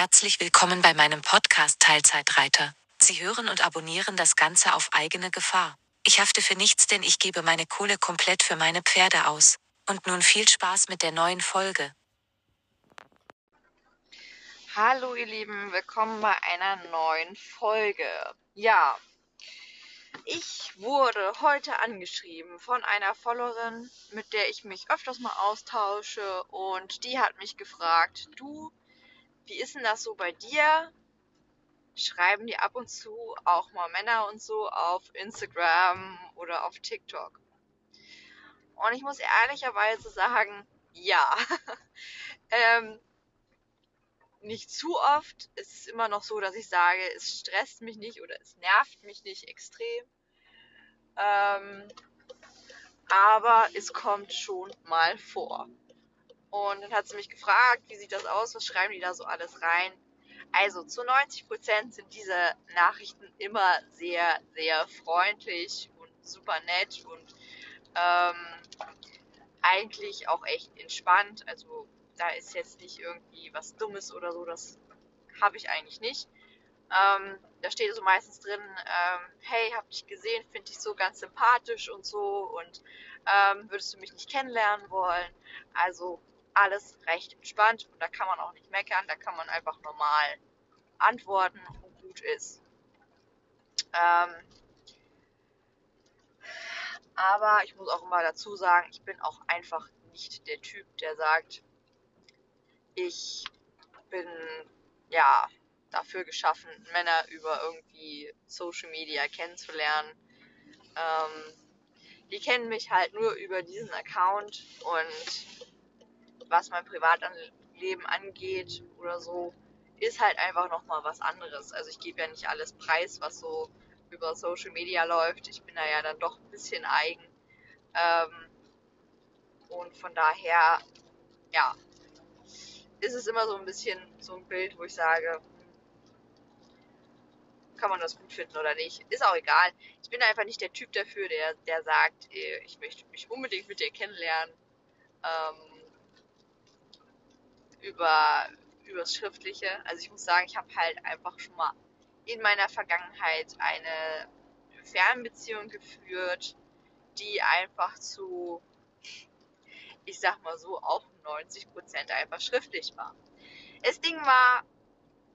Herzlich willkommen bei meinem Podcast Teilzeitreiter. Sie hören und abonnieren das Ganze auf eigene Gefahr. Ich hafte für nichts, denn ich gebe meine Kohle komplett für meine Pferde aus. Und nun viel Spaß mit der neuen Folge. Hallo ihr Lieben, willkommen bei einer neuen Folge. Ja, ich wurde heute angeschrieben von einer Followerin, mit der ich mich öfters mal austausche und die hat mich gefragt, du, wie ist denn das so bei dir? Schreiben die ab und zu auch mal Männer und so auf Instagram oder auf TikTok? Und ich muss ehrlicherweise sagen, ja. ähm, nicht zu oft. Es ist immer noch so, dass ich sage, es stresst mich nicht oder es nervt mich nicht extrem. Ähm, aber es kommt schon mal vor. Und dann hat sie mich gefragt, wie sieht das aus, was schreiben die da so alles rein. Also zu 90% sind diese Nachrichten immer sehr, sehr freundlich und super nett und ähm, eigentlich auch echt entspannt. Also da ist jetzt nicht irgendwie was Dummes oder so, das habe ich eigentlich nicht. Ähm, da steht so meistens drin, ähm, hey, hab dich gesehen, finde dich so ganz sympathisch und so und ähm, würdest du mich nicht kennenlernen wollen? Also alles recht entspannt und da kann man auch nicht meckern, da kann man einfach normal antworten und gut ist. Ähm, aber ich muss auch immer dazu sagen, ich bin auch einfach nicht der Typ, der sagt, ich bin ja dafür geschaffen, Männer über irgendwie Social Media kennenzulernen. Ähm, die kennen mich halt nur über diesen Account und was mein Privatleben angeht oder so, ist halt einfach nochmal was anderes. Also ich gebe ja nicht alles preis, was so über Social Media läuft. Ich bin da ja dann doch ein bisschen eigen. Ähm, und von daher, ja, ist es immer so ein bisschen so ein Bild, wo ich sage, kann man das gut finden oder nicht. Ist auch egal. Ich bin einfach nicht der Typ dafür, der, der sagt, äh, ich möchte mich unbedingt mit dir kennenlernen. Ähm, über übers Schriftliche. Also ich muss sagen, ich habe halt einfach schon mal in meiner Vergangenheit eine Fernbeziehung geführt, die einfach zu, ich sag mal so, auch 90% einfach schriftlich war. Das Ding war,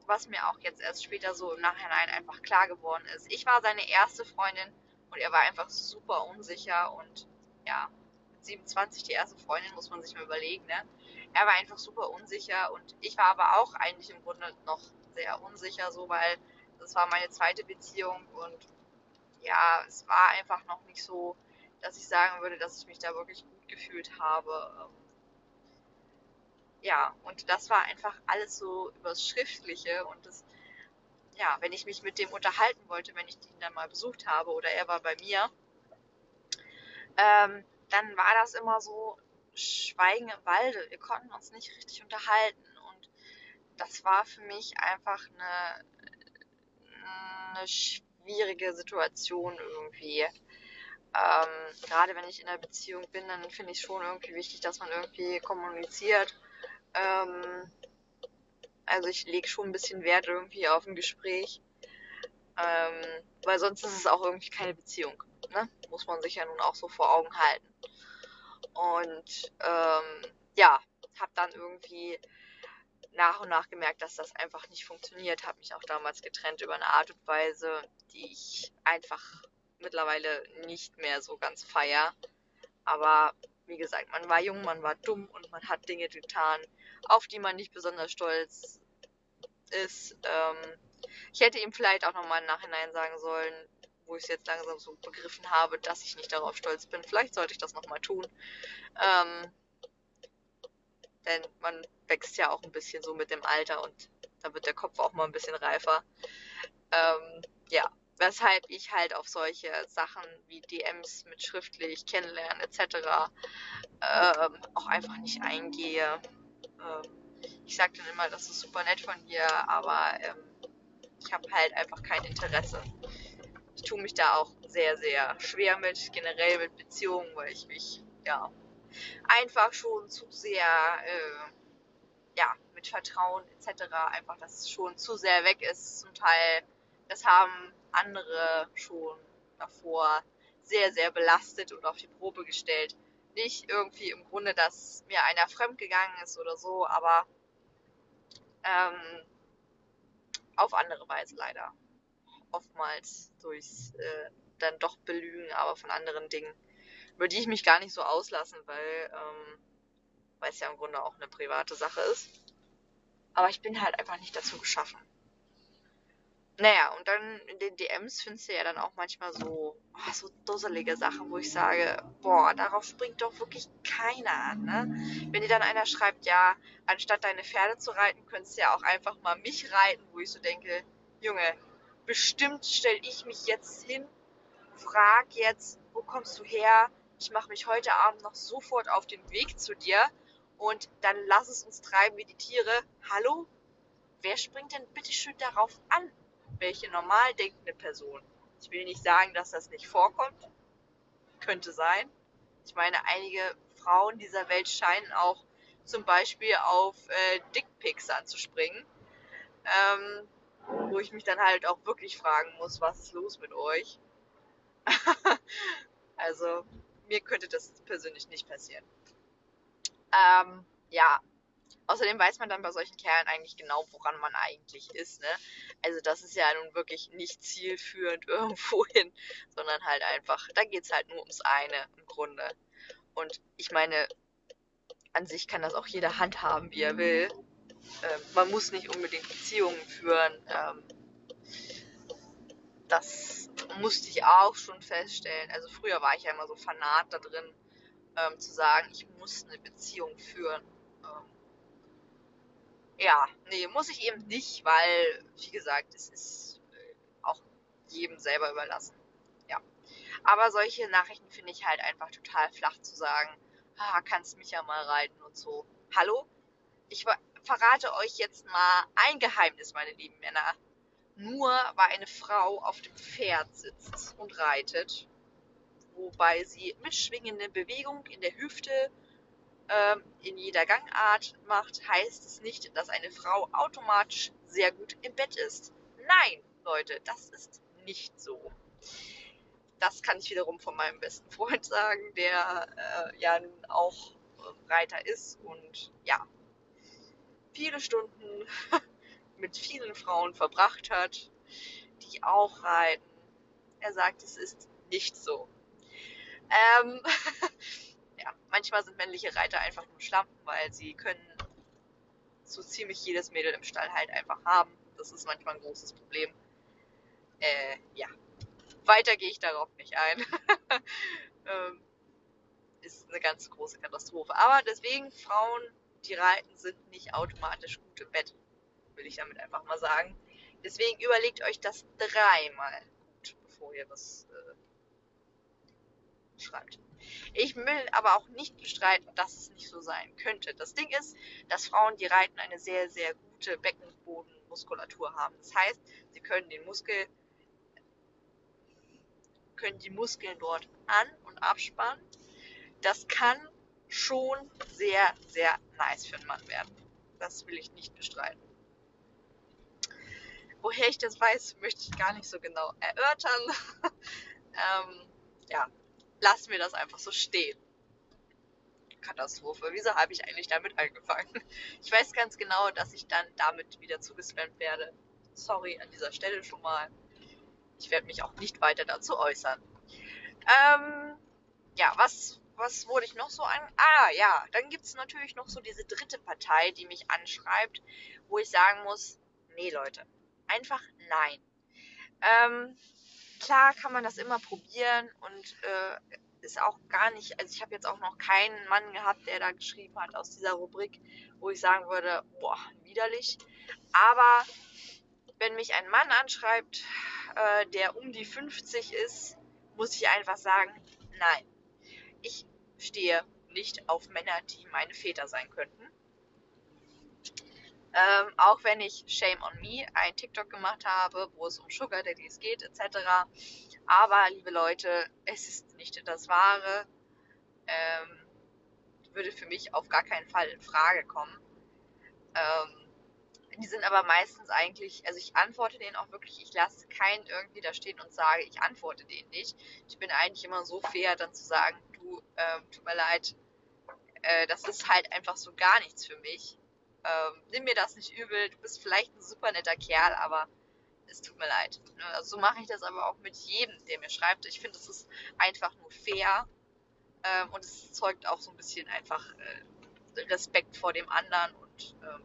was mir auch jetzt erst später so im Nachhinein einfach klar geworden ist. Ich war seine erste Freundin und er war einfach super unsicher und ja, mit 27 die erste Freundin muss man sich mal überlegen, ne? Er war einfach super unsicher und ich war aber auch eigentlich im Grunde noch sehr unsicher, so weil das war meine zweite Beziehung und ja, es war einfach noch nicht so, dass ich sagen würde, dass ich mich da wirklich gut gefühlt habe. Ja, und das war einfach alles so übers Schriftliche und das, ja, wenn ich mich mit dem unterhalten wollte, wenn ich ihn dann mal besucht habe oder er war bei mir, ähm, dann war das immer so Schweigen im Walde. Wir konnten uns nicht richtig unterhalten und das war für mich einfach eine, eine schwierige Situation irgendwie. Ähm, gerade wenn ich in einer Beziehung bin, dann finde ich schon irgendwie wichtig, dass man irgendwie kommuniziert ähm, also ich lege schon ein bisschen Wert irgendwie auf ein Gespräch. Ähm, weil sonst ist es auch irgendwie keine Beziehung. Ne? Muss man sich ja nun auch so vor Augen halten. Und ähm, ja, habe dann irgendwie nach und nach gemerkt, dass das einfach nicht funktioniert. Habe mich auch damals getrennt über eine Art und Weise, die ich einfach mittlerweile nicht mehr so ganz feier. Aber wie gesagt, man war jung, man war dumm und man hat Dinge getan, auf die man nicht besonders stolz ist. Ähm, ich hätte ihm vielleicht auch nochmal im Nachhinein sagen sollen, wo ich es jetzt langsam so begriffen habe, dass ich nicht darauf stolz bin. Vielleicht sollte ich das nochmal tun. Ähm, denn man wächst ja auch ein bisschen so mit dem Alter und da wird der Kopf auch mal ein bisschen reifer. Ähm, ja, weshalb ich halt auf solche Sachen wie DMs mit schriftlich kennenlernen etc. Ähm, auch einfach nicht eingehe. Ähm, ich sage dann immer, das ist super nett von dir, aber ähm, ich habe halt einfach kein Interesse. Tue mich da auch sehr, sehr schwer mit, generell mit Beziehungen, weil ich mich ja einfach schon zu sehr äh, ja, mit Vertrauen etc. einfach das schon zu sehr weg ist. Zum Teil, das haben andere schon davor sehr, sehr belastet und auf die Probe gestellt. Nicht irgendwie im Grunde, dass mir einer fremdgegangen ist oder so, aber ähm, auf andere Weise leider. Oftmals durchs äh, dann doch Belügen, aber von anderen Dingen, über die ich mich gar nicht so auslassen, weil ähm, es ja im Grunde auch eine private Sache ist. Aber ich bin halt einfach nicht dazu geschaffen. Naja, und dann in den DMs findest du ja dann auch manchmal so, oh, so dusselige Sachen, wo ich sage, boah, darauf springt doch wirklich keiner an, ne? Wenn dir dann einer schreibt, ja, anstatt deine Pferde zu reiten, könntest du ja auch einfach mal mich reiten, wo ich so denke, Junge, bestimmt stelle ich mich jetzt hin, frag jetzt, wo kommst du her? Ich mache mich heute Abend noch sofort auf den Weg zu dir und dann lass es uns treiben wie die Tiere. Hallo? Wer springt denn bitte schön darauf an? Welche normal denkende Person? Ich will nicht sagen, dass das nicht vorkommt. Könnte sein. Ich meine, einige Frauen dieser Welt scheinen auch zum Beispiel auf äh, Dickpics anzuspringen. Ähm, wo ich mich dann halt auch wirklich fragen muss, was ist los mit euch? also, mir könnte das persönlich nicht passieren. Ähm, ja. Außerdem weiß man dann bei solchen Kerlen eigentlich genau, woran man eigentlich ist. Ne? Also das ist ja nun wirklich nicht zielführend irgendwo hin, sondern halt einfach, da geht es halt nur ums eine im Grunde. Und ich meine, an sich kann das auch jeder handhaben, wie er will. Ähm, man muss nicht unbedingt Beziehungen führen. Ähm, das musste ich auch schon feststellen. Also früher war ich ja immer so fanat da drin, ähm, zu sagen, ich muss eine Beziehung führen. Ähm, ja, nee, muss ich eben nicht, weil, wie gesagt, es ist äh, auch jedem selber überlassen. Ja. Aber solche Nachrichten finde ich halt einfach total flach zu sagen, ah, kannst mich ja mal reiten und so. Hallo? Ich verrate euch jetzt mal ein Geheimnis, meine lieben Männer. Nur weil eine Frau auf dem Pferd sitzt und reitet, wobei sie mitschwingende Bewegung in der Hüfte ähm, in jeder Gangart macht, heißt es nicht, dass eine Frau automatisch sehr gut im Bett ist. Nein, Leute, das ist nicht so. Das kann ich wiederum von meinem besten Freund sagen, der äh, ja auch Reiter ist und ja, viele Stunden mit vielen Frauen verbracht hat, die auch reiten. Er sagt, es ist nicht so. Ähm, ja, manchmal sind männliche Reiter einfach nur Schlampen, weil sie können so ziemlich jedes Mädel im Stall halt einfach haben. Das ist manchmal ein großes Problem. Äh, ja. Weiter gehe ich darauf nicht ein. ähm, ist eine ganz große Katastrophe. Aber deswegen, Frauen, die reiten, sind nicht automatisch gut im Bett. Will ich damit einfach mal sagen. Deswegen überlegt euch das dreimal gut, bevor ihr was äh, schreibt. Ich will aber auch nicht bestreiten, dass es nicht so sein könnte. Das Ding ist, dass Frauen, die reiten, eine sehr, sehr gute Beckenbodenmuskulatur haben. Das heißt, sie können den Muskel, können die Muskeln dort an- und abspannen. Das kann schon sehr, sehr nice für einen Mann werden. Das will ich nicht bestreiten. Woher ich das weiß, möchte ich gar nicht so genau erörtern. ähm, ja, lassen wir das einfach so stehen. Katastrophe. Wieso habe ich eigentlich damit angefangen? Ich weiß ganz genau, dass ich dann damit wieder zugespammt werde. Sorry an dieser Stelle schon mal. Ich werde mich auch nicht weiter dazu äußern. Ähm, ja, was, was wurde ich noch so an? Ah, ja, dann gibt es natürlich noch so diese dritte Partei, die mich anschreibt, wo ich sagen muss, nee Leute, einfach nein. Ähm, klar kann man das immer probieren und äh, ist auch gar nicht, also ich habe jetzt auch noch keinen Mann gehabt, der da geschrieben hat aus dieser Rubrik, wo ich sagen würde, boah, widerlich. Aber wenn mich ein Mann anschreibt, äh, der um die 50 ist, muss ich einfach sagen, nein. Ich stehe nicht auf Männer, die meine Väter sein könnten. Ähm, auch wenn ich Shame on Me ein TikTok gemacht habe, wo es um Sugar Daddies geht, etc. Aber, liebe Leute, es ist nicht das Wahre. Ähm, würde für mich auf gar keinen Fall in Frage kommen. Ähm, die sind aber meistens eigentlich, also ich antworte denen auch wirklich, ich lasse keinen irgendwie da stehen und sage, ich antworte denen nicht. Ich bin eigentlich immer so fair, dann zu sagen, ähm, tut mir leid, äh, das ist halt einfach so gar nichts für mich. Ähm, nimm mir das nicht übel, du bist vielleicht ein super netter Kerl, aber es tut mir leid. Ne? Also so mache ich das aber auch mit jedem, der mir schreibt. Ich finde, es ist einfach nur fair ähm, und es zeugt auch so ein bisschen einfach äh, Respekt vor dem anderen und ähm,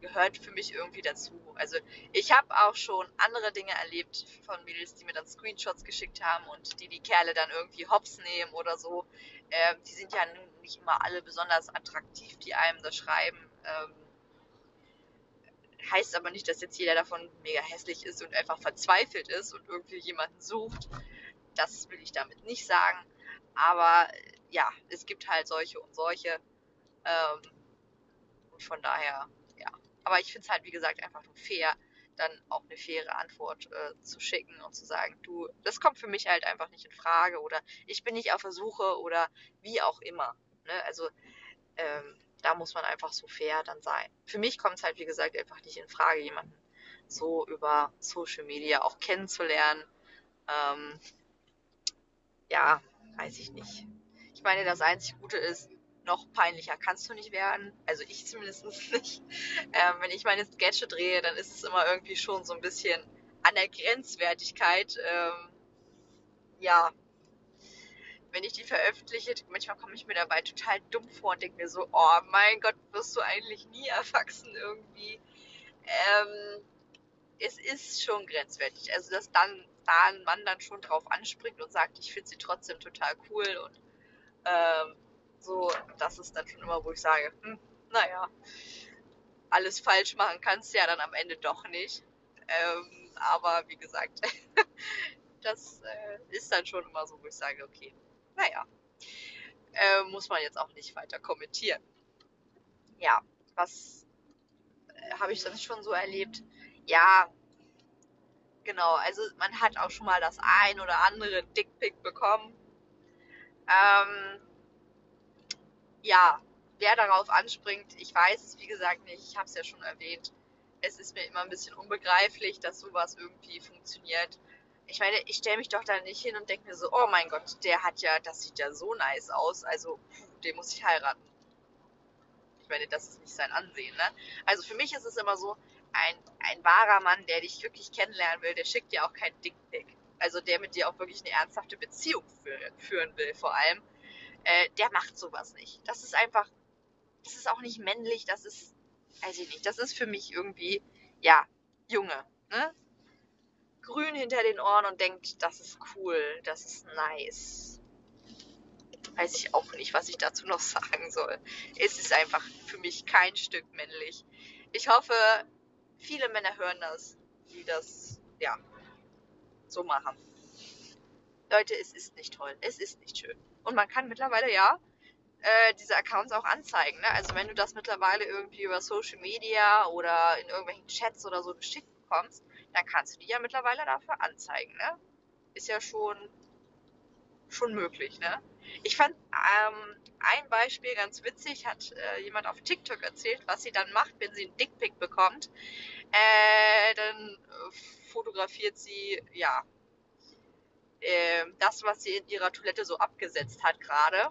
gehört für mich irgendwie dazu. Also ich habe auch schon andere Dinge erlebt von Mädels, die mir dann Screenshots geschickt haben und die die Kerle dann irgendwie hops nehmen oder so. Ähm, die sind ja nicht immer alle besonders attraktiv, die einem das schreiben. Ähm, heißt aber nicht, dass jetzt jeder davon mega hässlich ist und einfach verzweifelt ist und irgendwie jemanden sucht. Das will ich damit nicht sagen. Aber ja, es gibt halt solche und solche. Ähm, und von daher aber ich finde es halt, wie gesagt, einfach nur fair, dann auch eine faire Antwort äh, zu schicken und zu sagen, du, das kommt für mich halt einfach nicht in Frage oder ich bin nicht auf der Suche oder wie auch immer. Ne? Also ähm, da muss man einfach so fair dann sein. Für mich kommt es halt, wie gesagt, einfach nicht in Frage, jemanden so über Social Media auch kennenzulernen. Ähm, ja, weiß ich nicht. Ich meine, das einzig Gute ist, noch peinlicher kannst du nicht werden. Also ich zumindest nicht. Ähm, wenn ich meine Sketche drehe, dann ist es immer irgendwie schon so ein bisschen an der Grenzwertigkeit. Ähm, ja, wenn ich die veröffentliche, manchmal komme ich mir dabei total dumm vor und denke mir so, oh mein Gott, wirst du eigentlich nie erwachsen irgendwie. Ähm, es ist schon grenzwertig. Also, dass dann da ein Mann dann schon drauf anspringt und sagt, ich finde sie trotzdem total cool und ähm, so, das ist dann schon immer, wo ich sage, hm, naja, alles falsch machen kannst du ja dann am Ende doch nicht. Ähm, aber wie gesagt, das äh, ist dann schon immer so, wo ich sage, okay, naja, äh, muss man jetzt auch nicht weiter kommentieren. Ja, was äh, habe ich sonst schon so erlebt? Ja, genau, also man hat auch schon mal das ein oder andere Dickpick bekommen. Ähm, ja, wer darauf anspringt, ich weiß es wie gesagt nicht. Ich habe es ja schon erwähnt. Es ist mir immer ein bisschen unbegreiflich, dass sowas irgendwie funktioniert. Ich meine, ich stelle mich doch da nicht hin und denke mir so, oh mein Gott, der hat ja, das sieht ja so nice aus, also den muss ich heiraten. Ich meine, das ist nicht sein Ansehen, ne? Also für mich ist es immer so, ein, ein wahrer Mann, der dich wirklich kennenlernen will, der schickt dir auch kein Dickpick. Also der mit dir auch wirklich eine ernsthafte Beziehung führen will, vor allem äh, der macht sowas nicht. Das ist einfach, das ist auch nicht männlich, das ist, weiß ich nicht, das ist für mich irgendwie, ja, Junge, ne? Grün hinter den Ohren und denkt, das ist cool, das ist nice. Weiß ich auch nicht, was ich dazu noch sagen soll. Es ist einfach für mich kein Stück männlich. Ich hoffe, viele Männer hören das, die das, ja, so machen. Leute, es ist nicht toll. Es ist nicht schön. Und man kann mittlerweile ja äh, diese Accounts auch anzeigen. Ne? Also wenn du das mittlerweile irgendwie über Social Media oder in irgendwelchen Chats oder so geschickt bekommst, dann kannst du die ja mittlerweile dafür anzeigen. Ne? Ist ja schon, schon möglich. Ne? Ich fand ähm, ein Beispiel ganz witzig, hat äh, jemand auf TikTok erzählt, was sie dann macht, wenn sie einen Dickpick bekommt. Äh, dann fotografiert sie, ja, äh, das, was sie in ihrer Toilette so abgesetzt hat gerade.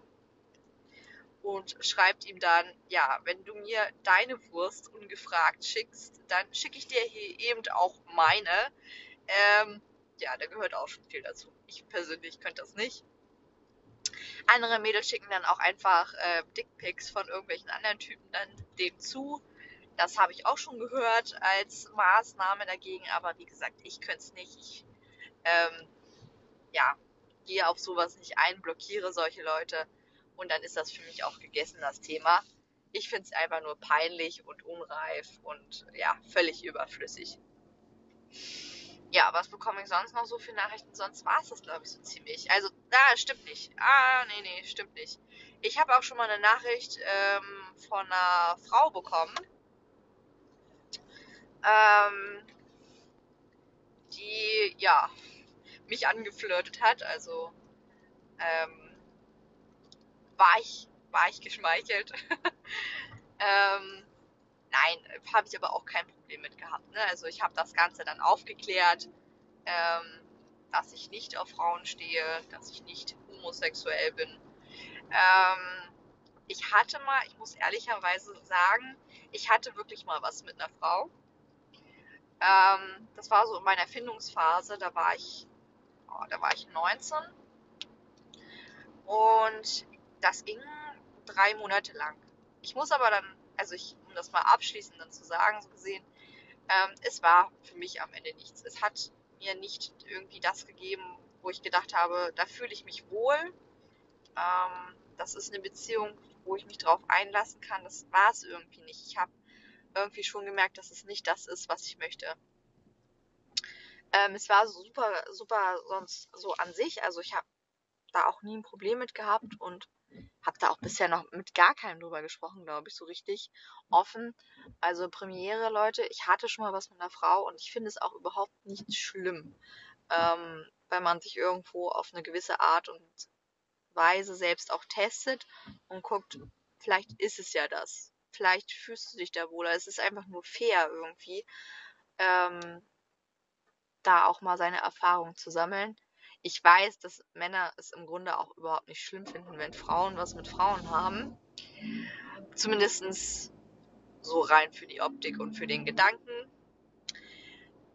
Und schreibt ihm dann, ja, wenn du mir deine Wurst ungefragt schickst, dann schicke ich dir hier eben auch meine. Ähm, ja, da gehört auch schon viel dazu. Ich persönlich könnte das nicht. Andere Mädels schicken dann auch einfach äh, Dickpics von irgendwelchen anderen Typen dann dem zu. Das habe ich auch schon gehört als Maßnahme dagegen, aber wie gesagt, ich könnte es nicht. Ich ähm, ja, gehe auf sowas nicht ein, blockiere solche Leute und dann ist das für mich auch gegessen, das Thema. Ich finde es einfach nur peinlich und unreif und ja, völlig überflüssig. Ja, was bekomme ich sonst noch so für Nachrichten? Sonst war es das, glaube ich, so ziemlich. Also, da stimmt nicht. Ah, nee, nee, stimmt nicht. Ich habe auch schon mal eine Nachricht ähm, von einer Frau bekommen, ähm, die, ja, mich angeflirtet hat. Also ähm, war ich war ich geschmeichelt. ähm, Nein, habe ich aber auch kein Problem mit gehabt. Ne? Also ich habe das Ganze dann aufgeklärt, ähm, dass ich nicht auf Frauen stehe, dass ich nicht homosexuell bin. Ähm, ich hatte mal, ich muss ehrlicherweise sagen, ich hatte wirklich mal was mit einer Frau. Ähm, das war so in meiner Erfindungsphase, da war ich, oh, da war ich 19. Und das ging drei Monate lang. Ich muss aber dann, also ich, um das mal abschließend dann zu sagen, so gesehen, ähm, es war für mich am Ende nichts. Es hat mir nicht irgendwie das gegeben, wo ich gedacht habe, da fühle ich mich wohl. Ähm, das ist eine Beziehung, wo ich mich drauf einlassen kann. Das war es irgendwie nicht. Ich habe irgendwie schon gemerkt, dass es nicht das ist, was ich möchte. Ähm, es war super, super sonst so an sich. Also ich habe da auch nie ein Problem mit gehabt und habe da auch bisher noch mit gar keinem drüber gesprochen, glaube ich, so richtig offen. Also Premiere, Leute, ich hatte schon mal was mit einer Frau und ich finde es auch überhaupt nicht schlimm, ähm, wenn man sich irgendwo auf eine gewisse Art und Weise selbst auch testet und guckt, vielleicht ist es ja das. Vielleicht fühlst du dich da wohler. Es ist einfach nur fair irgendwie, ähm, da auch mal seine Erfahrungen zu sammeln. Ich weiß, dass Männer es im Grunde auch überhaupt nicht schlimm finden, wenn Frauen was mit Frauen haben. Zumindest so rein für die Optik und für den Gedanken.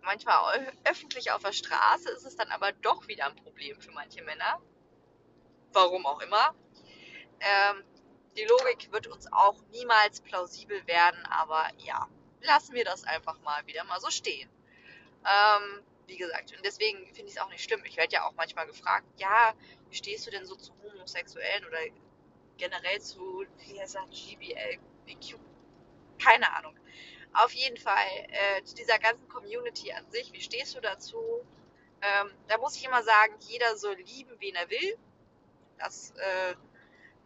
Manchmal öffentlich auf der Straße ist es dann aber doch wieder ein Problem für manche Männer. Warum auch immer. Ähm, die Logik wird uns auch niemals plausibel werden, aber ja, lassen wir das einfach mal wieder mal so stehen. Ähm, wie gesagt. Und deswegen finde ich es auch nicht schlimm. Ich werde ja auch manchmal gefragt, ja, wie stehst du denn so zu Homosexuellen oder generell zu, wie heißt das, GBLBQ? Keine Ahnung. Auf jeden Fall äh, zu dieser ganzen Community an sich, wie stehst du dazu? Ähm, da muss ich immer sagen, jeder soll lieben, wen er will. Das äh,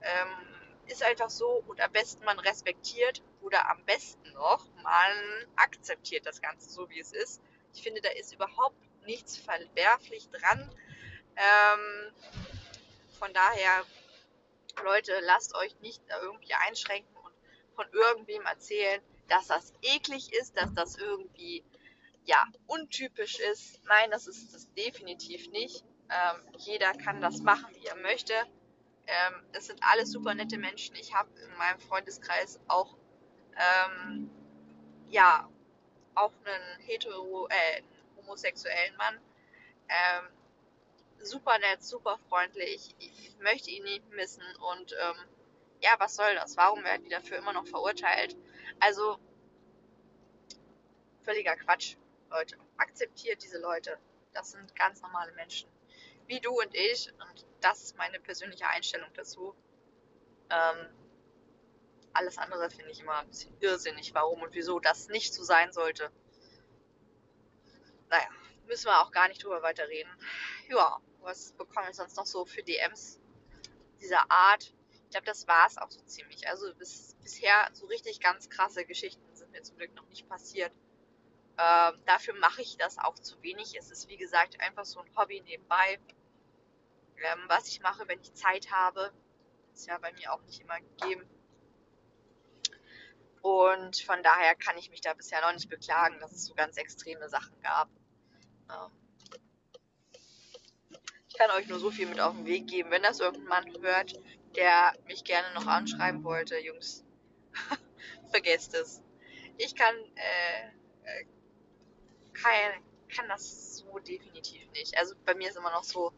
ähm, ist einfach so und am besten man respektiert oder am besten noch, man akzeptiert das Ganze so, wie es ist ich finde, da ist überhaupt nichts verwerflich dran. Ähm, von daher, Leute, lasst euch nicht irgendwie einschränken und von irgendwem erzählen, dass das eklig ist, dass das irgendwie ja untypisch ist. Nein, das ist es definitiv nicht. Ähm, jeder kann das machen, wie er möchte. Ähm, es sind alles super nette Menschen. Ich habe in meinem Freundeskreis auch ähm, ja auch einen hetero, äh, homosexuellen Mann. Ähm, super nett, super freundlich. Ich möchte ihn nicht missen und ähm, ja, was soll das? Warum werden die dafür immer noch verurteilt? Also völliger Quatsch, Leute. Akzeptiert diese Leute. Das sind ganz normale Menschen. Wie du und ich. Und das ist meine persönliche Einstellung dazu. Ähm, alles andere finde ich immer ein bisschen irrsinnig, warum und wieso das nicht so sein sollte. Naja, müssen wir auch gar nicht drüber weiterreden. Ja, was bekomme ich sonst noch so für DMs dieser Art? Ich glaube, das war es auch so ziemlich. Also bis, bisher so richtig ganz krasse Geschichten sind mir zum Glück noch nicht passiert. Ähm, dafür mache ich das auch zu wenig. Es ist wie gesagt einfach so ein Hobby nebenbei. Ähm, was ich mache, wenn ich Zeit habe, ist ja bei mir auch nicht immer gegeben. Und von daher kann ich mich da bisher noch nicht beklagen, dass es so ganz extreme Sachen gab. Ähm, ich kann euch nur so viel mit auf den Weg geben. Wenn das irgendein Mann hört, der mich gerne noch anschreiben wollte, Jungs, vergesst es. Ich kann, äh, äh, kann, kann das so definitiv nicht. Also bei mir ist immer noch so,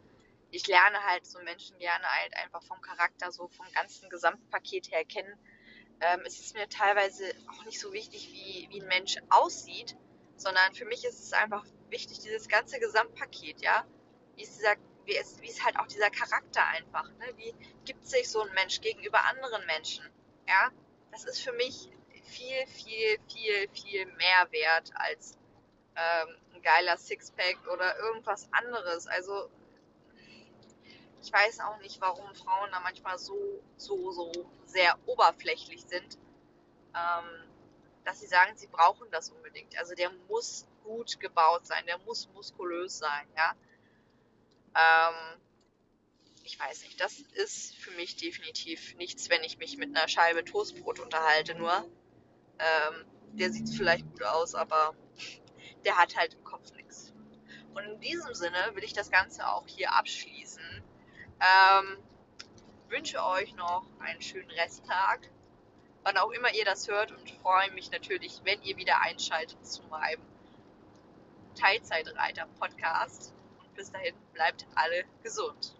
ich lerne halt so Menschen gerne halt einfach vom Charakter, so vom ganzen Gesamtpaket her kennen ähm, es ist mir teilweise auch nicht so wichtig, wie, wie ein Mensch aussieht, sondern für mich ist es einfach wichtig, dieses ganze Gesamtpaket, ja. Wie ist, dieser, wie ist, wie ist halt auch dieser Charakter einfach, ne? Wie gibt sich so ein Mensch gegenüber anderen Menschen, ja. Das ist für mich viel, viel, viel, viel mehr wert als ähm, ein geiler Sixpack oder irgendwas anderes. Also ich weiß auch nicht, warum Frauen da manchmal so, so, so sehr oberflächlich sind, ähm, dass sie sagen, sie brauchen das unbedingt. Also der muss gut gebaut sein, der muss muskulös sein, ja. Ähm, ich weiß nicht, das ist für mich definitiv nichts, wenn ich mich mit einer Scheibe Toastbrot unterhalte, nur. Ähm, der sieht vielleicht gut aus, aber der hat halt im Kopf nichts. Und in diesem Sinne will ich das Ganze auch hier abschließen. Ähm, wünsche euch noch einen schönen Resttag, wann auch immer ihr das hört und freue mich natürlich, wenn ihr wieder einschaltet zu meinem Teilzeitreiter-Podcast. Bis dahin bleibt alle gesund.